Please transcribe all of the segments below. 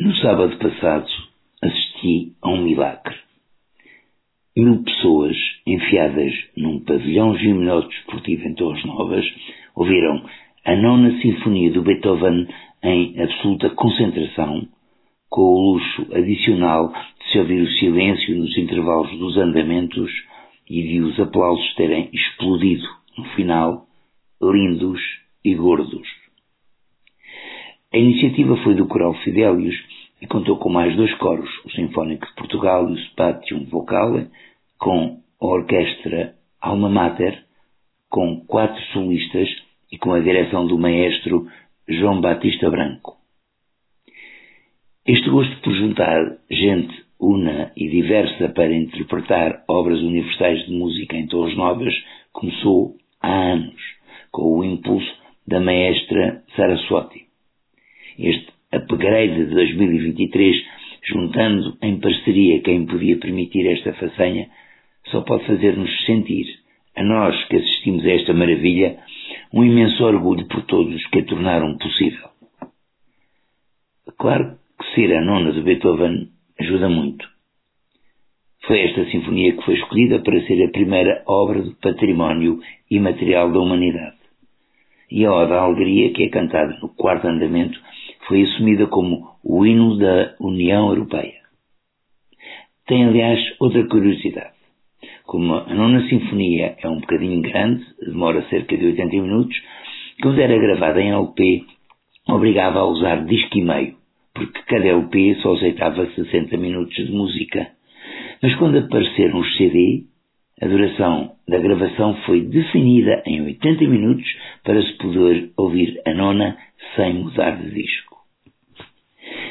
No sábado passado assisti a um milagre. Mil pessoas enfiadas num pavilhão gimnóstico-desportivo em Torres Novas ouviram a nona sinfonia do Beethoven em absoluta concentração, com o luxo adicional de se ouvir o silêncio nos intervalos dos andamentos e de os aplausos terem explodido no final, lindos e gordos. A iniciativa foi do Coral Fidelius e contou com mais dois coros, o Sinfónico de Portugal e o Spatium Vocale, com a Orquestra Alma Mater, com quatro solistas e com a direção do maestro João Batista Branco. Este gosto por juntar gente una e diversa para interpretar obras universais de música em Torres Novas começou há anos, com o impulso da maestra Saraswati. Este upgrade de 2023, juntando em parceria quem podia permitir esta façanha, só pode fazer-nos sentir, a nós que assistimos a esta maravilha, um imenso orgulho por todos que a tornaram possível. Claro que ser a nona de Beethoven ajuda muito. Foi esta sinfonia que foi escolhida para ser a primeira obra do património imaterial da humanidade. E a Oda à Alegria, que é cantada no quarto andamento, foi assumida como o hino da União Europeia. Tem, aliás, outra curiosidade. Como a nona sinfonia é um bocadinho grande, demora cerca de 80 minutos, quando era gravada em LP, obrigava a usar disco e meio, porque cada LP só aceitava 60 minutos de música. Mas quando apareceram os CD, a duração da gravação foi definida em 80 minutos para se poder ouvir a nona sem mudar de disco.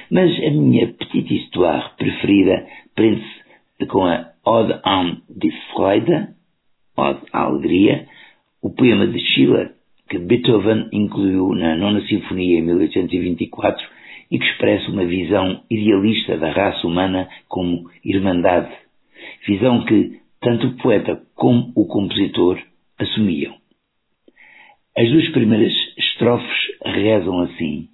Mas a minha petite histoire preferida prende-se com a Ode an die Freude, Ode à Alegria, o poema de Schiller, que Beethoven incluiu na Nona Sinfonia em 1824 e que expressa uma visão idealista da raça humana como irmandade, visão que tanto o poeta como o compositor assumiam. As duas primeiras estrofes rezam assim: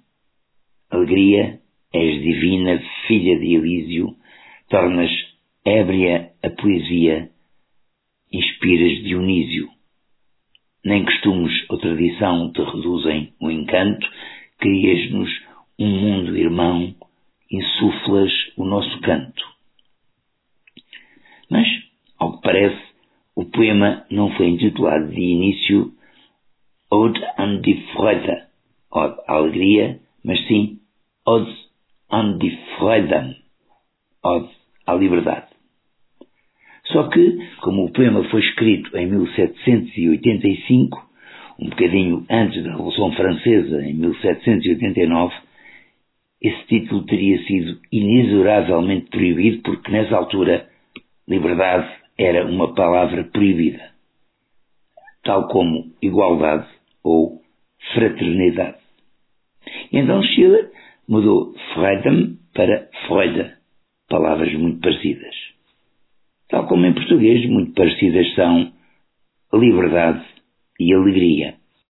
Alegria, és divina, filha de Elísio, tornas ébria a poesia, inspiras Dionísio. Nem costumes ou tradição te reduzem o encanto, crias-nos um mundo irmão, insuflas o nosso canto. Mas, ao que parece, o poema não foi intitulado de início Ode an die Freude, Ode à Alegria, mas sim Ode an die Freuden, à Liberdade. Só que, como o poema foi escrito em 1785, um bocadinho antes da Revolução Francesa, em 1789, esse título teria sido inexoravelmente proibido porque, nessa altura, liberdade era uma palavra proibida, tal como igualdade ou fraternidade. Então Schiller mudou Freedom para Freude, palavras muito parecidas. Tal como em português, muito parecidas são liberdade e alegria.